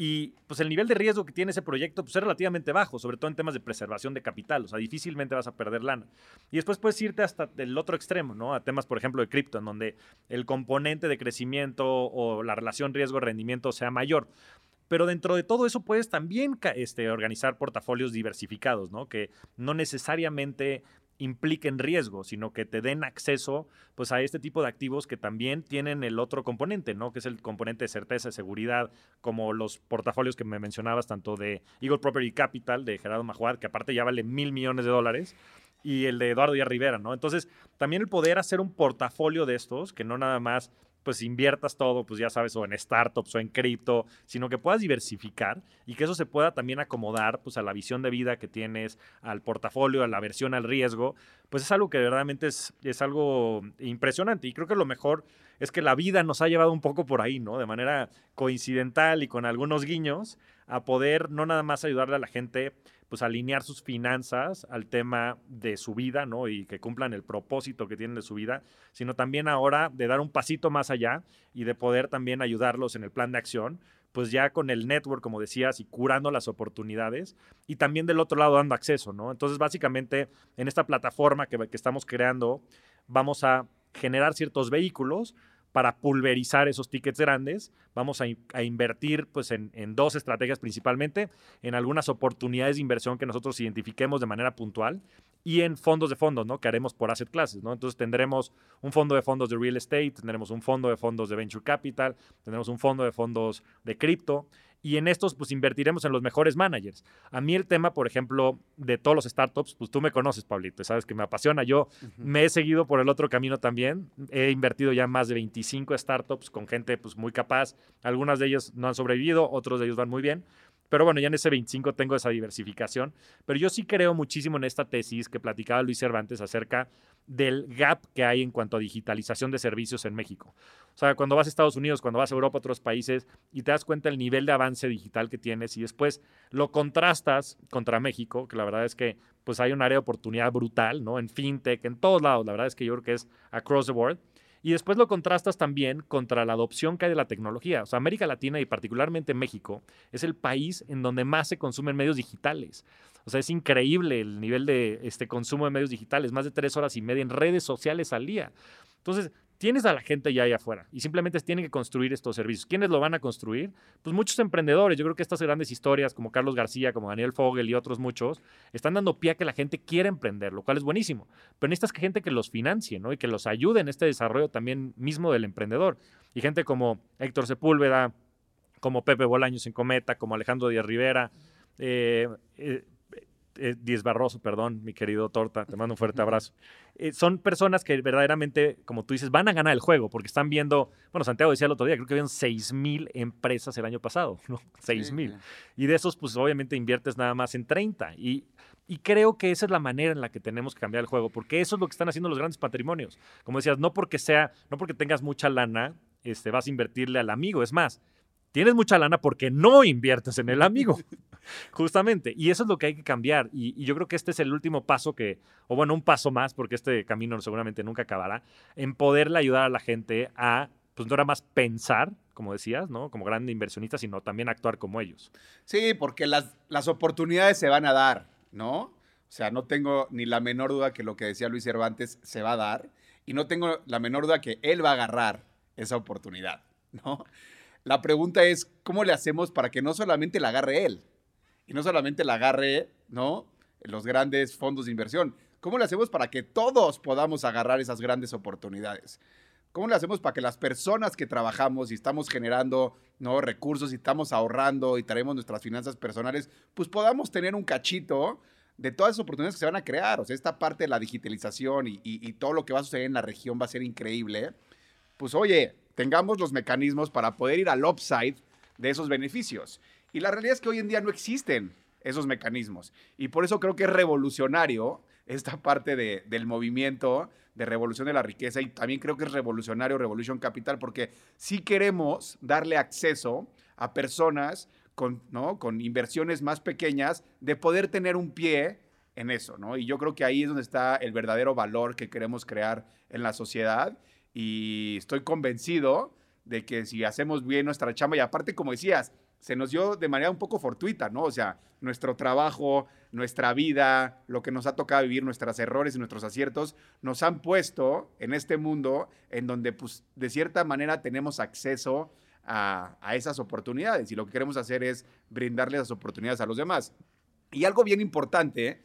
Y pues el nivel de riesgo que tiene ese proyecto pues, es relativamente bajo, sobre todo en temas de preservación de capital, o sea, difícilmente vas a perder lana. Y después puedes irte hasta el otro extremo, ¿no? A temas, por ejemplo, de cripto, en donde el componente de crecimiento o la relación riesgo-rendimiento sea mayor. Pero dentro de todo eso puedes también este, organizar portafolios diversificados, ¿no? Que no necesariamente impliquen riesgo, sino que te den acceso pues, a este tipo de activos que también tienen el otro componente, ¿no? que es el componente de certeza, de seguridad, como los portafolios que me mencionabas, tanto de Eagle Property Capital, de Gerardo Majuar, que aparte ya vale mil millones de dólares, y el de Eduardo Díaz Rivera, ¿no? Entonces, también el poder hacer un portafolio de estos, que no nada más pues inviertas todo, pues ya sabes, o en startups o en cripto, sino que puedas diversificar y que eso se pueda también acomodar pues a la visión de vida que tienes, al portafolio, a la versión al riesgo, pues es algo que verdaderamente es, es algo impresionante y creo que lo mejor es que la vida nos ha llevado un poco por ahí, ¿no? De manera coincidental y con algunos guiños a poder no nada más ayudarle a la gente pues alinear sus finanzas al tema de su vida, ¿no? Y que cumplan el propósito que tienen de su vida, sino también ahora de dar un pasito más allá y de poder también ayudarlos en el plan de acción, pues ya con el network, como decías, y curando las oportunidades, y también del otro lado dando acceso, ¿no? Entonces, básicamente, en esta plataforma que, que estamos creando, vamos a generar ciertos vehículos para pulverizar esos tickets grandes. Vamos a, invertir pues, en, dos estrategias principalmente, en algunas oportunidades de inversión que nosotros identifiquemos de manera puntual y en fondos de fondos, ¿no? Que haremos por asset classes, ¿no? Entonces tendremos un fondo de fondos de real estate, tendremos un fondo de fondos de venture capital, tendremos un fondo de fondos de cripto y en estos pues invertiremos en los mejores managers. A mí el tema, por ejemplo, de todos los startups, pues tú me conoces, Pablito, sabes que me apasiona. Yo me he seguido por el otro camino también. He invertido ya más de 25 startups con gente pues muy capaz. Algunas de ellas no han sobrevivido, otros de ellos van muy bien. Pero bueno, ya en ese 25 tengo esa diversificación. Pero yo sí creo muchísimo en esta tesis que platicaba Luis Cervantes acerca del gap que hay en cuanto a digitalización de servicios en México. O sea, cuando vas a Estados Unidos, cuando vas a Europa, a otros países, y te das cuenta del nivel de avance digital que tienes y después lo contrastas contra México, que la verdad es que pues hay un área de oportunidad brutal, ¿no? En fintech, en todos lados, la verdad es que yo creo que es across the board. Y después lo contrastas también contra la adopción que hay de la tecnología. O sea, América Latina y particularmente México es el país en donde más se consumen medios digitales. O sea, es increíble el nivel de este consumo de medios digitales, más de tres horas y media en redes sociales al día. Entonces, tienes a la gente ya ahí afuera y simplemente tienen que construir estos servicios. ¿Quiénes lo van a construir? Pues muchos emprendedores. Yo creo que estas grandes historias como Carlos García, como Daniel Fogel y otros muchos, están dando pie a que la gente quiera emprender, lo cual es buenísimo. Pero necesitas que gente que los financie, ¿no? Y que los ayude en este desarrollo también mismo del emprendedor. Y gente como Héctor Sepúlveda, como Pepe Bolaños en Cometa, como Alejandro Díaz Rivera, eh, eh, eh, Díez Barroso, perdón, mi querido Torta, te mando un fuerte abrazo. Eh, son personas que verdaderamente, como tú dices, van a ganar el juego porque están viendo, bueno, Santiago decía el otro día, creo que habían 6 mil empresas el año pasado, ¿no? 6 mil. Y de esos, pues obviamente inviertes nada más en 30. Y, y creo que esa es la manera en la que tenemos que cambiar el juego, porque eso es lo que están haciendo los grandes patrimonios. Como decías, no porque sea, no porque tengas mucha lana, este, vas a invertirle al amigo, es más, tienes mucha lana porque no inviertes en el amigo. Justamente. Y eso es lo que hay que cambiar. Y, yo creo que este es el último paso que, o bueno, un paso más, porque este camino seguramente nunca acabará, en poderle ayudar a la gente a, pues no era más pensar, como decías, ¿no? Como grande inversionista, sino también actuar como ellos. Sí, porque las, las oportunidades se van a dar, ¿no? O sea, no tengo ni la menor duda que lo que decía Luis Cervantes se va a dar. Y no tengo la menor duda que él va a agarrar esa oportunidad, ¿no? La pregunta es, ¿cómo le hacemos para que no solamente la agarre él? Y no solamente la agarre, ¿no? Los grandes fondos de inversión. ¿Cómo le hacemos para que todos podamos agarrar esas grandes oportunidades? ¿Cómo le hacemos para que las personas que trabajamos y estamos generando ¿no? recursos y estamos ahorrando y traemos nuestras finanzas personales, pues podamos tener un cachito de todas esas oportunidades que se van a crear? O sea, esta parte de la digitalización y, y todo lo que va a suceder en la región va a ser increíble. Pues oye, tengamos los mecanismos para poder ir al upside de esos beneficios. Y la realidad es que hoy en día no existen esos mecanismos. Y por eso creo que es revolucionario esta parte del movimiento de revolución de la riqueza y también creo que es revolucionario Revolution Capital porque sí queremos darle acceso a personas con, ¿no? con inversiones más pequeñas de poder tener un pie en eso, ¿no? Y yo creo que ahí es donde está el verdadero valor que queremos crear en la sociedad y estoy convencido de que si hacemos bien nuestra chamba, y aparte, como decías, se nos dio de manera un poco fortuita, ¿no? O sea, nuestro trabajo, nuestra vida, lo que nos ha tocado vivir, nuestros errores y nuestros aciertos, nos han puesto en este mundo en donde, pues, de cierta manera tenemos acceso a, a esas oportunidades y lo que queremos hacer es brindarle esas oportunidades a los demás. Y algo bien importante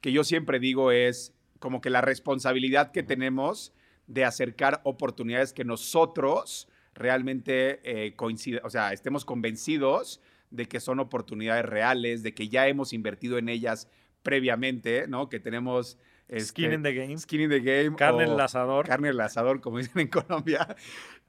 que yo siempre digo es, como que la responsabilidad que tenemos de acercar oportunidades que nosotros realmente eh, o sea, estemos convencidos de que son oportunidades reales, de que ya hemos invertido en ellas previamente, ¿no? Que tenemos... skin este, in the game. Skin in the game. Carne en el asador. Carne en el asador, como dicen en Colombia.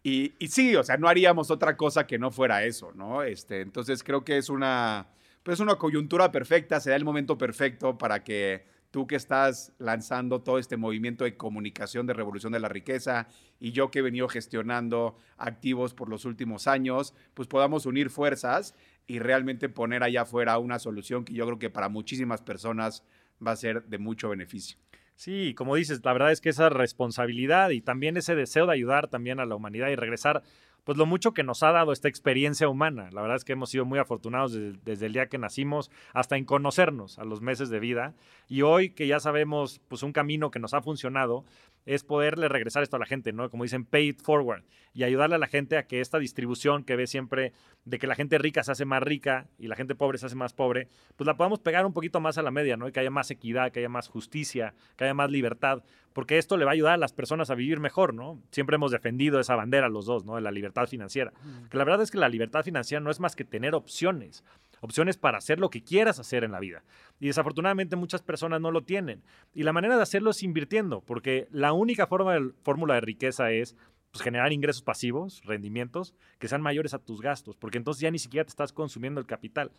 Y, y, sí, o sea, no haríamos otra cosa que no fuera eso, ¿no? Este, entonces creo que es una, pues una coyuntura perfecta, se da el momento perfecto para que tú que estás lanzando todo este movimiento de comunicación de revolución de la riqueza y yo que he venido gestionando activos por los últimos años, pues podamos unir fuerzas y realmente poner allá afuera una solución que yo creo que para muchísimas personas va a ser de mucho beneficio. Sí, como dices, la verdad es que esa responsabilidad y también ese deseo de ayudar también a la humanidad y regresar pues lo mucho que nos ha dado esta experiencia humana. La verdad es que hemos sido muy afortunados desde, el día que nacimos hasta en conocernos a los meses de vida. Y hoy que ya sabemos pues un camino que nos ha funcionado, es poderle regresar esto a la gente, ¿no? Como dicen, pay it forward y ayudarle a la gente a que esta distribución que ve siempre de que la gente rica se hace más rica y la gente pobre se hace más pobre, pues la podamos pegar un poquito más a la media, ¿no? Y que haya más equidad, que haya más justicia, que haya más libertad, porque esto le va a ayudar a las personas a vivir mejor, ¿no? Siempre hemos defendido esa bandera los dos, ¿no? De la libertad financiera. Que la verdad es que la libertad financiera no es más que tener opciones opciones para hacer lo que quieras hacer en la vida. Y desafortunadamente muchas personas no lo tienen. Y la manera de hacerlo es invirtiendo, porque la única forma de, fórmula de riqueza es pues, generar ingresos pasivos, rendimientos, que sean mayores a tus gastos, porque entonces ya ni siquiera te estás consumiendo el capital.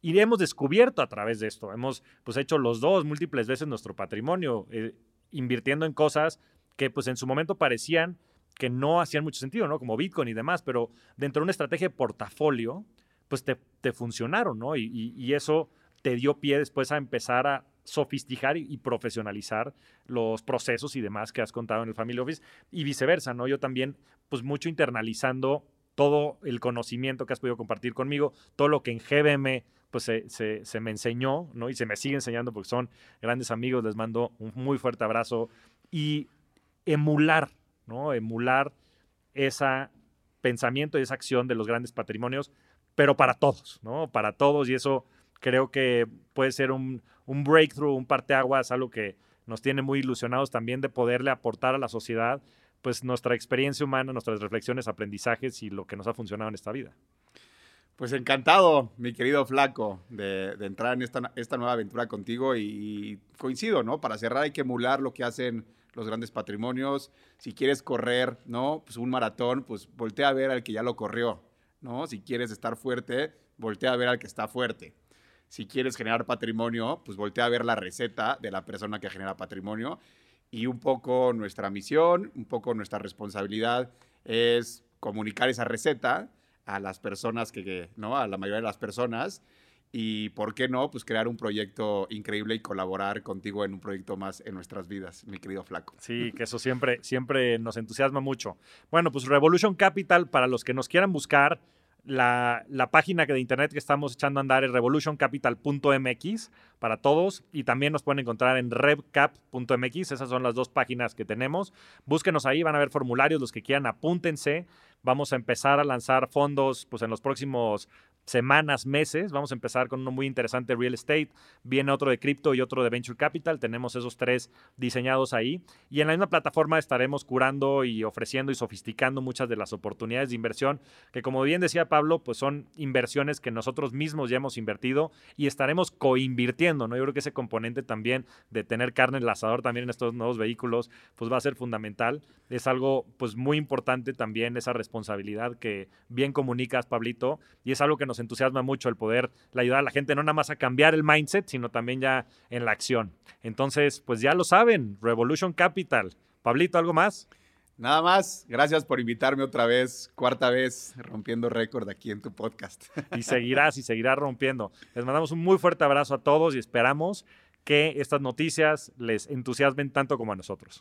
Y hemos descubierto a través de esto, hemos pues, hecho los dos múltiples veces nuestro patrimonio, eh, invirtiendo en cosas que pues en su momento parecían que no hacían mucho sentido, ¿no? Como Bitcoin y demás, pero dentro de una estrategia de portafolio, pues te, funcionaron, ¿no? Y, eso te dio pie después a empezar a sofisticar y, profesionalizar los procesos y demás que has contado en el Family Office y viceversa, ¿no? Yo también, pues mucho internalizando todo el conocimiento que has podido compartir conmigo, todo lo que en GBM pues se, me enseñó, ¿no? Y se me sigue enseñando porque son grandes amigos, les mando un muy fuerte abrazo y emular, ¿no? Emular ese pensamiento y esa acción de los grandes patrimonios pero para todos, ¿no? Para todos y eso creo que puede ser un, breakthrough, un parteaguas, algo que nos tiene muy ilusionados también de poderle aportar a la sociedad pues nuestra experiencia humana, nuestras reflexiones, aprendizajes y lo que nos ha funcionado en esta vida. Pues encantado, mi querido Flaco, de, entrar en esta, esta, nueva aventura contigo y, coincido, ¿no? Para cerrar hay que emular lo que hacen los grandes patrimonios. Si quieres correr, ¿no? Pues un maratón, pues voltea a ver al que ya lo corrió, ¿no? Si quieres estar fuerte, voltea a ver al que está fuerte. Si quieres generar patrimonio, pues voltea a ver la receta de la persona que genera patrimonio. Y un poco nuestra misión, un poco nuestra responsabilidad es comunicar esa receta a las personas que, ¿no? A la mayoría de las personas. Y por qué no, pues crear un proyecto increíble y colaborar contigo en un proyecto más en nuestras vidas, mi querido Flaco. Sí, que eso siempre, siempre nos entusiasma mucho. Bueno, pues Revolution Capital, para los que nos quieran buscar, la, página de internet que estamos echando a andar es revolutioncapital.mx para todos y también nos pueden encontrar en revcap.mx. Esas son las dos páginas que tenemos. Búsquenos ahí, van a ver formularios, los que quieran, apúntense. Vamos a empezar a lanzar fondos pues, en los próximos semanas, meses. Vamos a empezar con uno muy interesante real estate, viene otro de cripto y otro de venture capital. Tenemos esos tres diseñados ahí. Y en la misma plataforma estaremos curando y ofreciendo y sofisticando muchas de las oportunidades de inversión que, como bien decía Pablo, pues son inversiones que nosotros mismos ya hemos invertido y estaremos coinvirtiendo, ¿no? Yo creo que ese componente también de tener carne en el asador también en estos nuevos vehículos, pues va a ser fundamental. Es algo, pues muy importante también esa responsabilidad que bien comunicas, Pablito, y es algo que nos entusiasma mucho el poder ayudar a la gente no nada más a cambiar el mindset, sino también ya en la acción. Entonces, pues ya lo saben, Revolution Capital. Pablito, ¿algo más? Nada más, gracias por invitarme otra vez, cuarta vez rompiendo récord aquí en tu podcast. Y seguirás y seguirás rompiendo. Les mandamos un muy fuerte abrazo a todos y esperamos que estas noticias les entusiasmen tanto como a nosotros.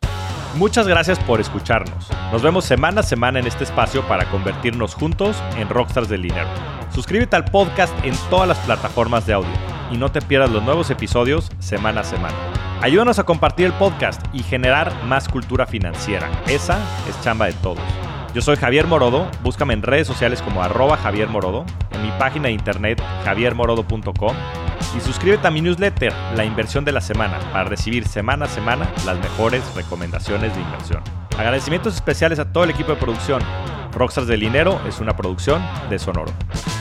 Muchas gracias por escucharnos. Nos vemos semana a semana en este espacio para convertirnos juntos en rockstars del dinero. Suscríbete al podcast en todas las plataformas de audio y no te pierdas los nuevos episodios semana a semana. Ayúdanos a compartir el podcast y generar más cultura financiera. Esa es chamba de todos. Yo soy Javier Morodo, búscame en redes sociales como arroba Javier Morodo, en mi página de internet javiermorodo.com Y suscríbete a mi newsletter, La Inversión de la Semana, para recibir semana a semana las mejores recomendaciones de inversión. Agradecimientos especiales a todo el equipo de producción. Rockstars del Dinero es una producción de Sonoro. Sonoro.